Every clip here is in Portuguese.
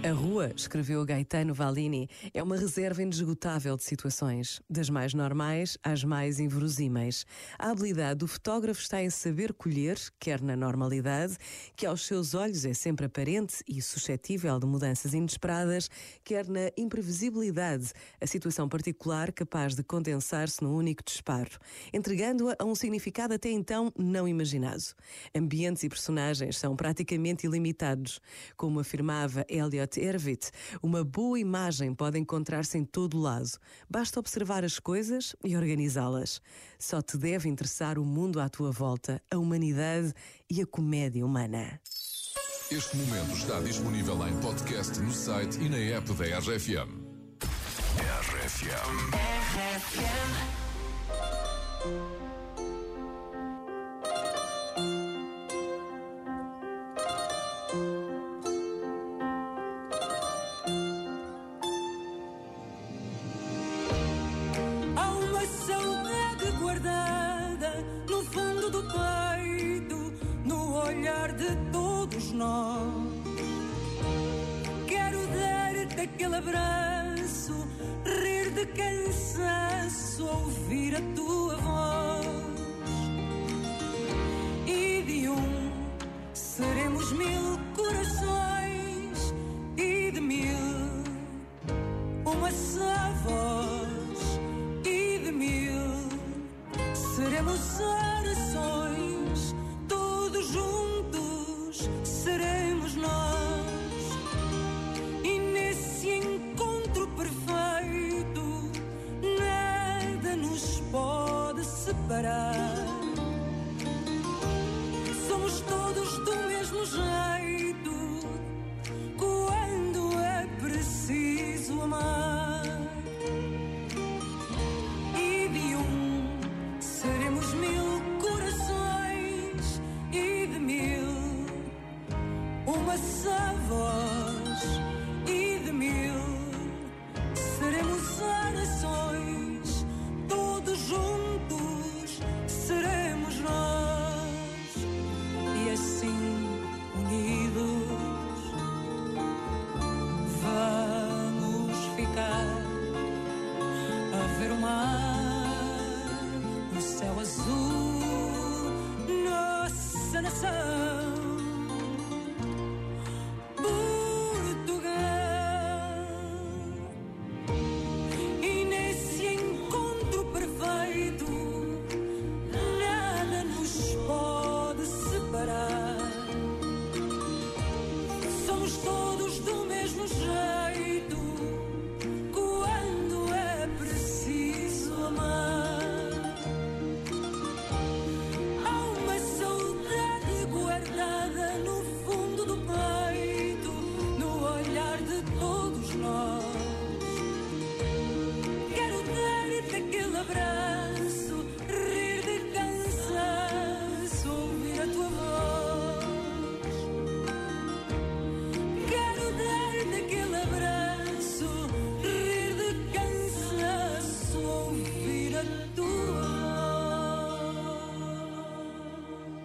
A rua, escreveu Gaetano Valini, é uma reserva inesgotável de situações, das mais normais às mais inverosímeis. A habilidade do fotógrafo está em saber colher, quer na normalidade, que aos seus olhos é sempre aparente e suscetível de mudanças inesperadas, quer na imprevisibilidade, a situação particular capaz de condensar-se num único disparo, entregando-a a um significado até então não imaginado. Ambientes e personagens são praticamente ilimitados, como afirmava Elliot Erwitt, uma boa imagem pode encontrar-se em todo lado. Basta observar as coisas e organizá-las. Só te deve interessar o mundo à tua volta, a humanidade e a comédia humana. Este momento está disponível em podcast no site e na app da RFM. RFM. Há de todos nós. Quero dar-te aquele abraço, rir de cansaço, ouvir a tua voz. E de um seremos mil corações, e de mil uma só voz e de mil seremos orações, todos juntos seremos nós. E nesse encontro perfeito, nada nos pode separar.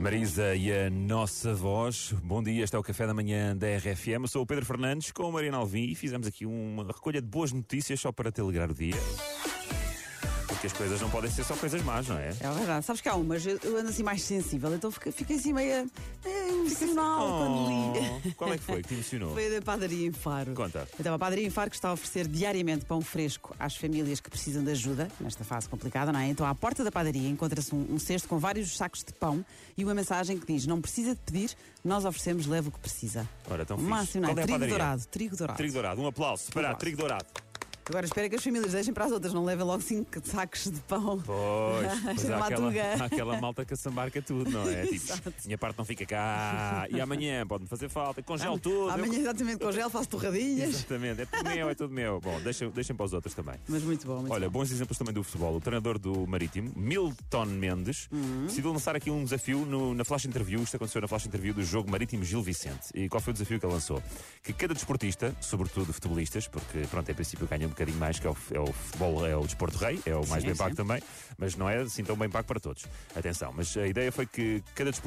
Marisa e a nossa voz. Bom dia, este é o Café da Manhã da RFM. Eu sou o Pedro Fernandes com a Mariana Alvim e fizemos aqui uma recolha de boas notícias só para te alegrar o dia. Porque as coisas não podem ser só coisas más, não é? É verdade. Sabes que há umas, eu ando assim mais sensível, então fiquei assim meio emocional quando li. Oh, Qual é que foi que te emocionou? Foi da padaria em Faro. Conta. Então, a padaria em Faro que está a oferecer diariamente pão fresco às famílias que precisam de ajuda nesta fase complicada, não é? Então, à porta da padaria encontra-se um, um cesto com vários sacos de pão e uma mensagem que diz: Não precisa de pedir, nós oferecemos, leva o que precisa. Ora, tão Máximo, não é? É Trigo dourado, trigo dourado. Trigo dourado. Um aplauso. Para aplauso. trigo dourado. Agora espera que as famílias deixem para as outras, não levem logo cinco sacos de pão. Pois, há, aquela, há aquela malta que assambarca tudo, não é? Tipo, minha parte não fica cá. E amanhã pode-me fazer falta. Congelo tudo. Amanhã, exatamente, congelo, faço torradinhas. Exatamente, é tudo meu, é tudo meu. Bom, deixem, deixem para os outros também. Mas muito bom, muito Olha, bom. bons exemplos também do futebol. O treinador do Marítimo, Milton Mendes, Uhum. decidiu lançar aqui um desafio no- na flash interview. Isto aconteceu na flash interview do jogo Marítimo Gil Vicente. E qual foi o desafio que ele lançou? Que cada desportista, sobretudo futebolistas, porque pronto, em princípio ganha um bocadinho mais, que é o, é o futebol, é o desporto rei, é o mais Sim, bem pago também, mas não é assim tão bem pago para todos. Atenção, mas a ideia foi que cada desportista